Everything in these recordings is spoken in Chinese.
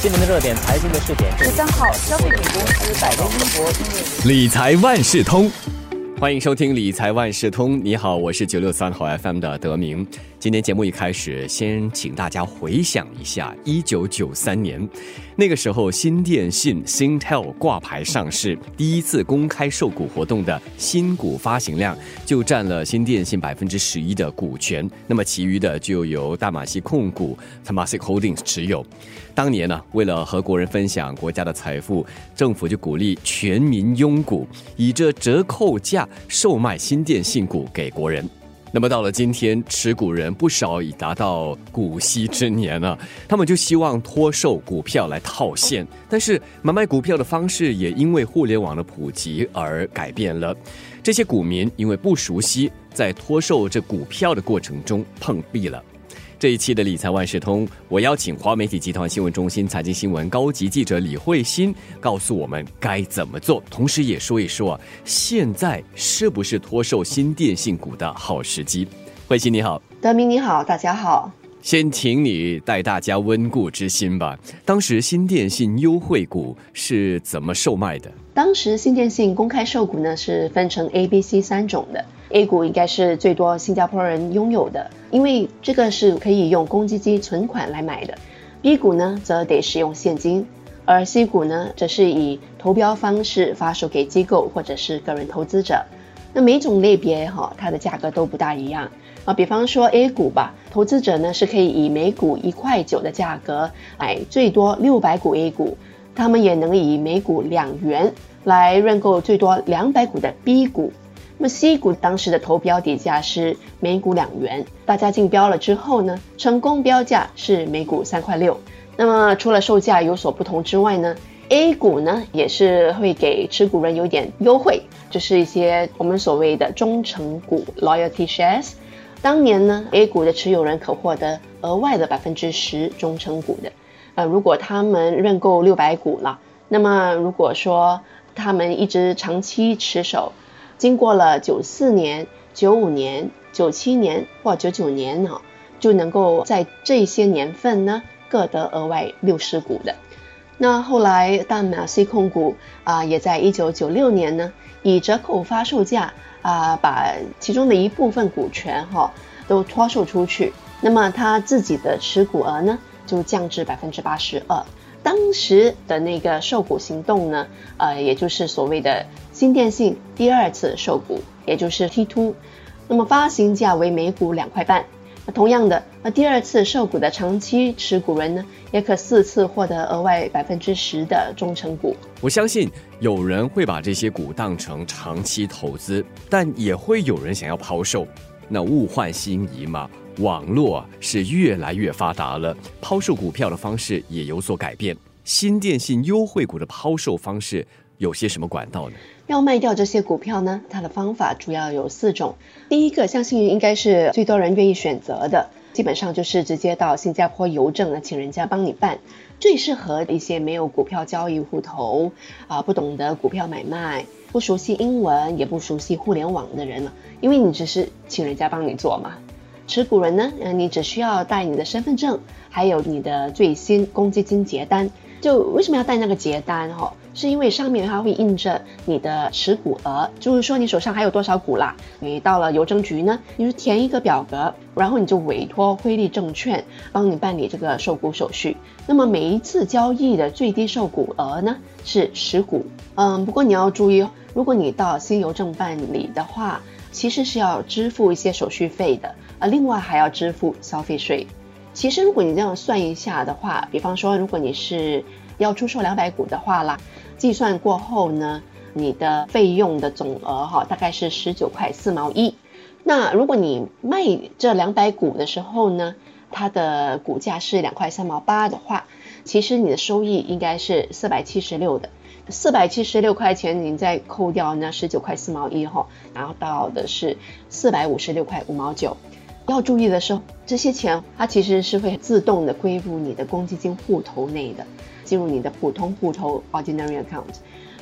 新闻的热点，财经的试点。十三号，消费品公司百威英博理财万事通，欢迎收听理财万事通。你好，我是九六三号 FM 的德明。今天节目一开始，先请大家回想一下一九九三年，那个时候新电信 Singtel 挂牌上市，第一次公开售股活动的新股发行量就占了新电信百分之十一的股权，那么其余的就由大马西控股 Temasek Holdings 持有。当年呢，为了和国人分享国家的财富，政府就鼓励全民拥股，以这折扣价售卖新电信股给国人。那么到了今天，持股人不少已达到古稀之年了，他们就希望脱售股票来套现，但是买卖股票的方式也因为互联网的普及而改变了。这些股民因为不熟悉，在脱售这股票的过程中碰壁了。这一期的理财万事通，我邀请华媒体集团新闻中心财经新闻高级记者李慧欣，告诉我们该怎么做，同时也说一说啊，现在是不是脱售新电信股的好时机？慧欣你好，德明你好，大家好。先请你带大家温故知新吧。当时新电信优惠股是怎么售卖的？当时新电信公开售股呢是分成 A、B、C 三种的，A 股应该是最多新加坡人拥有的，因为这个是可以用公积金存款来买的。B 股呢则得使用现金，而 C 股呢则是以投标方式发售给机构或者是个人投资者。那每种类别哈，它的价格都不大一样啊。比方说 A 股吧，投资者呢是可以以每股一块九的价格买最多六百股 A 股，他们也能以每股两元来认购最多两百股的 B 股。那么 C 股当时的投标底价是每股两元，大家竞标了之后呢，成功标价是每股三块六。那么除了售价有所不同之外呢，A 股呢也是会给持股人有点优惠。就是一些我们所谓的忠诚股 （loyalty shares）。当年呢，A 股的持有人可获得额外的百分之十忠诚股的。呃，如果他们认购六百股了，那么如果说他们一直长期持守，经过了九四年、九五年、九七年或九九年呢，就能够在这些年份呢各得额外六十股的。那后来大马 C 控股啊，也在一九九六年呢。以折扣发售价啊，把其中的一部分股权哈都脱售出去，那么他自己的持股额呢就降至百分之八十二。当时的那个售股行动呢，呃，也就是所谓的新电信第二次售股，也就是 T two，那么发行价为每股两块半。那同样的，那第二次售股的长期持股人呢，也可四次获得额外百分之十的忠诚股。我相信有人会把这些股当成长期投资，但也会有人想要抛售。那物换星移嘛，网络是越来越发达了，抛售股票的方式也有所改变。新电信优惠股的抛售方式有些什么管道呢？要卖掉这些股票呢，它的方法主要有四种。第一个，相信应该是最多人愿意选择的，基本上就是直接到新加坡邮政呢，请人家帮你办，最适合一些没有股票交易户头啊，不懂得股票买卖，不熟悉英文，也不熟悉互联网的人了。因为你只是请人家帮你做嘛。持股人呢，嗯，你只需要带你的身份证，还有你的最新公积金结单。就为什么要带那个结单哈？是因为上面它会印着你的持股额，就是说你手上还有多少股啦。你到了邮政局呢，你就填一个表格，然后你就委托汇利证券帮你办理这个售股手续。那么每一次交易的最低售股额呢是十股。嗯，不过你要注意，如果你到新邮政办理的话，其实是要支付一些手续费的，呃，另外还要支付消费税。其实，如果你这样算一下的话，比方说，如果你是要出售两百股的话啦，计算过后呢，你的费用的总额哈，大概是十九块四毛一。那如果你卖这两百股的时候呢，它的股价是两块三毛八的话，其实你的收益应该是四百七十六的。四百七十六块钱，你再扣掉那十九块四毛一哈，然后到的是四百五十六块五毛九。要注意的是，这些钱它其实是会自动的归入你的公积金户头内的，进入你的普通户头 （ordinary account）。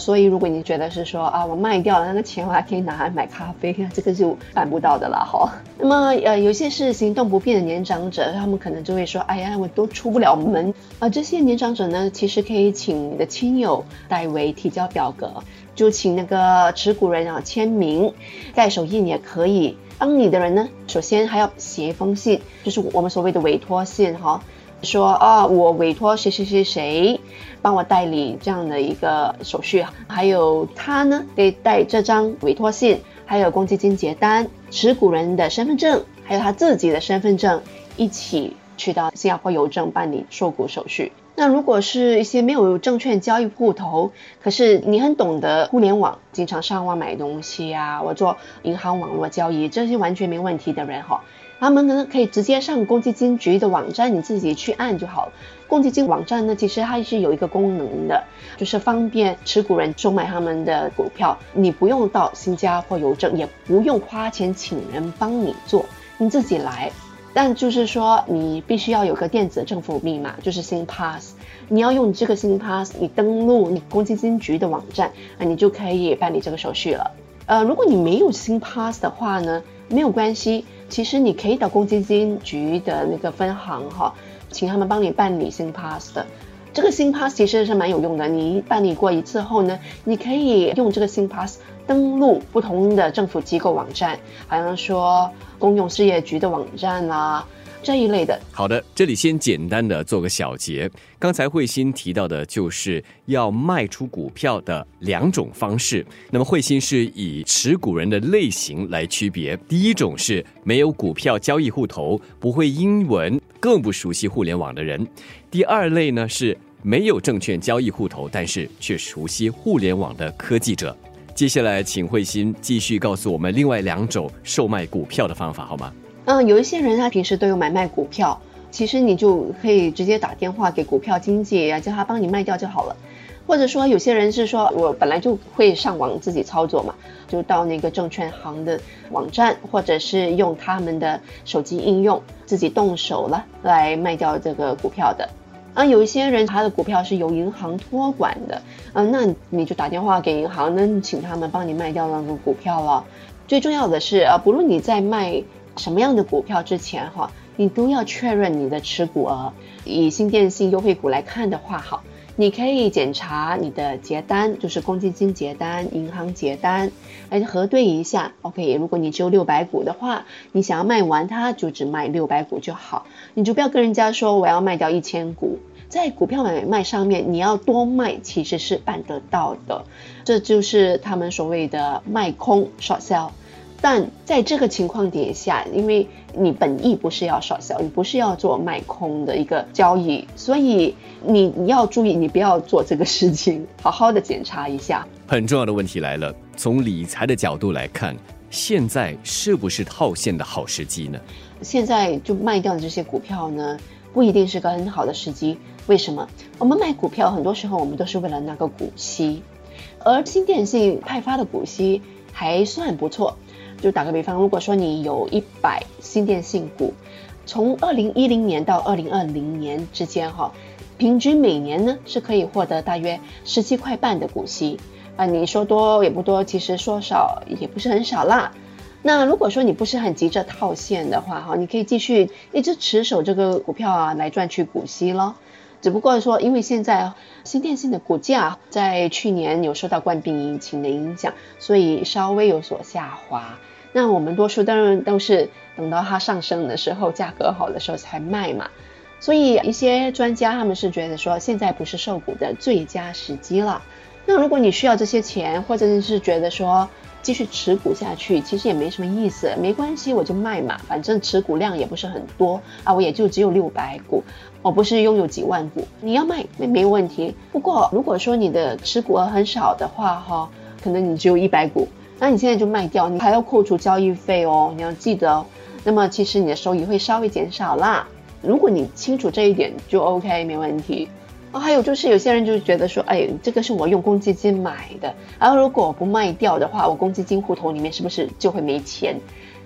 所以如果你觉得是说啊，我卖掉了那个钱，我还可以拿来买咖啡，这个就办不到的了哈。那么呃，有些是行动不便的年长者，他们可能就会说，哎呀，我都出不了门啊。这些年长者呢，其实可以请你的亲友代为提交表格，就请那个持股人啊签名，盖手印也可以。帮你的人呢，首先还要写一封信，就是我们所谓的委托信哈。说啊，我委托谁谁谁谁帮我代理这样的一个手续，还有他呢得带这张委托信，还有公积金结单、持股人的身份证，还有他自己的身份证，一起去到新加坡邮政办理受股手续。那如果是一些没有证券交易户头，可是你很懂得互联网，经常上网买东西啊，我做银行网络交易，这些完全没问题的人哈。他们呢可以直接上公积金局的网站，你自己去按就好。公积金网站呢，其实它是有一个功能的，就是方便持股人收买他们的股票，你不用到新加坡邮政，也不用花钱请人帮你做，你自己来。但就是说，你必须要有个电子政府密码，就是新 pass。你要用这个新 pass，你登录你公积金局的网站，啊，你就可以办理这个手续了。呃，如果你没有新 pass 的话呢，没有关系。其实你可以到公积金局的那个分行哈，请他们帮你办理新 pass 的。这个新 pass 其实是蛮有用的。你办理过一次后呢，你可以用这个新 pass 登录不同的政府机构网站，好像说公用事业局的网站啦。这一类的，好的，这里先简单的做个小结。刚才慧心提到的就是要卖出股票的两种方式。那么慧心是以持股人的类型来区别，第一种是没有股票交易户头、不会英文、更不熟悉互联网的人；第二类呢是没有证券交易户头，但是却熟悉互联网的科技者。接下来，请慧心继续告诉我们另外两种售卖股票的方法，好吗？嗯，有一些人他平时都有买卖股票，其实你就可以直接打电话给股票经纪啊，叫他帮你卖掉就好了。或者说有些人是说我本来就会上网自己操作嘛，就到那个证券行的网站，或者是用他们的手机应用自己动手了来卖掉这个股票的。啊，有一些人他的股票是由银行托管的，嗯，那你就打电话给银行，那请他们帮你卖掉那个股票了。最重要的是啊，不论你在卖。什么样的股票之前哈，你都要确认你的持股额。以新电信优惠股来看的话，哈，你可以检查你的结单，就是公积金结单、银行结单，来核对一下。OK，如果你只有六百股的话，你想要卖完它，就只卖六百股就好，你就不要跟人家说我要卖掉一千股。在股票买卖上面，你要多卖其实是办得到的，这就是他们所谓的卖空 short sell。但在这个情况底下，因为你本意不是要少销，你不是要做卖空的一个交易，所以你你要注意，你不要做这个事情，好好的检查一下。很重要的问题来了，从理财的角度来看，现在是不是套现的好时机呢？现在就卖掉的这些股票呢，不一定是个很好的时机。为什么？我们买股票很多时候我们都是为了那个股息，而新电信派发的股息还算不错。就打个比方，如果说你有一百新电信股，从二零一零年到二零二零年之间，哈，平均每年呢是可以获得大约十七块半的股息啊。你说多也不多，其实说少也不是很少啦。那如果说你不是很急着套现的话，哈，你可以继续一直持守这个股票啊，来赚取股息咯。只不过说，因为现在新电信的股价在去年有受到冠病疫情的影响，所以稍微有所下滑。那我们多数当然都是等到它上升的时候，价格好的时候才卖嘛。所以一些专家他们是觉得说，现在不是售股的最佳时机了。那如果你需要这些钱，或者是觉得说继续持股下去，其实也没什么意思，没关系，我就卖嘛，反正持股量也不是很多啊，我也就只有六百股，我不是拥有几万股，你要卖没没问题。不过如果说你的持股额很少的话，哈，可能你只有一百股。那你现在就卖掉，你还要扣除交易费哦，你要记得。那么其实你的收益会稍微减少啦。如果你清楚这一点，就 OK，没问题。哦，还有就是有些人就觉得说，哎，这个是我用公积金买的，然后如果不卖掉的话，我公积金户头里面是不是就会没钱？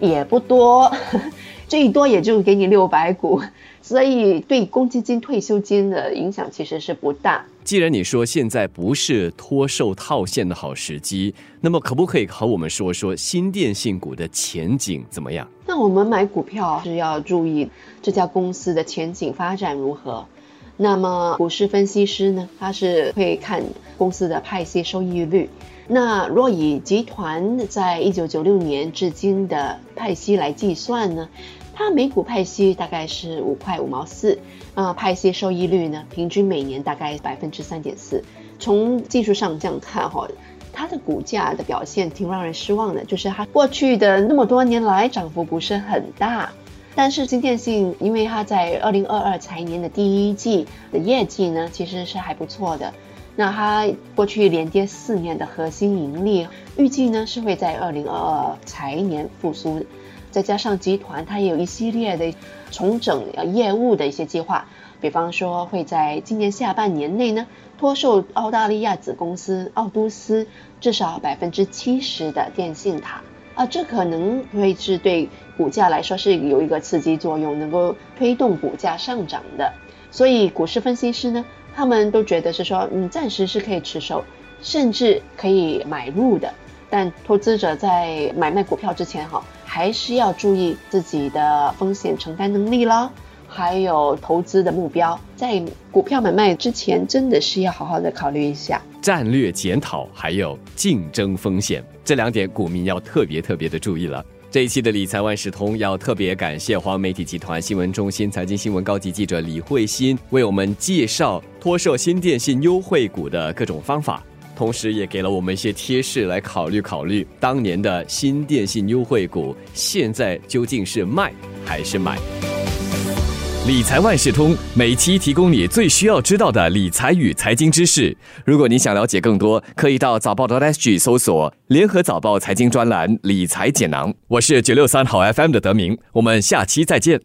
也不多，最多也就给你六百股，所以对公积金退休金的影响其实是不大。既然你说现在不是脱售套现的好时机，那么可不可以和我们说说新电信股的前景怎么样？那我们买股票是要注意这家公司的前景发展如何。那么股市分析师呢，他是会看公司的派息收益率。那若以集团在一九九六年至今的派息来计算呢？它每股派息大概是五块五毛四，啊，派息收益率呢，平均每年大概百分之三点四。从技术上这样看哈，它的股价的表现挺让人失望的，就是它过去的那么多年来涨幅不是很大。但是金电信因为它在二零二二财年的第一季的业绩呢，其实是还不错的。那它过去连跌四年的核心盈利，预计呢是会在二零二二财年复苏。再加上集团，它也有一系列的重整业务的一些计划，比方说会在今年下半年内呢脱售澳大利亚子公司奥都斯至少百分之七十的电信塔啊，这可能会是对股价来说是有一个刺激作用，能够推动股价上涨的。所以股市分析师呢，他们都觉得是说，嗯，暂时是可以持守，甚至可以买入的。但投资者在买卖股票之前，哈。还是要注意自己的风险承担能力啦，还有投资的目标，在股票买卖之前，真的是要好好的考虑一下战略检讨，还有竞争风险这两点，股民要特别特别的注意了。这一期的理财万事通要特别感谢华媒体集团新闻中心财经新闻高级记者李慧欣为我们介绍脱售新电信优惠股的各种方法。同时，也给了我们一些贴士来考虑考虑，当年的新电信优惠股现在究竟是卖还是买？理财万事通每期提供你最需要知道的理财与财经知识。如果你想了解更多，可以到早报的 SG 搜索“联合早报财经专栏理财简囊”。我是九六三好 FM 的德明，我们下期再见。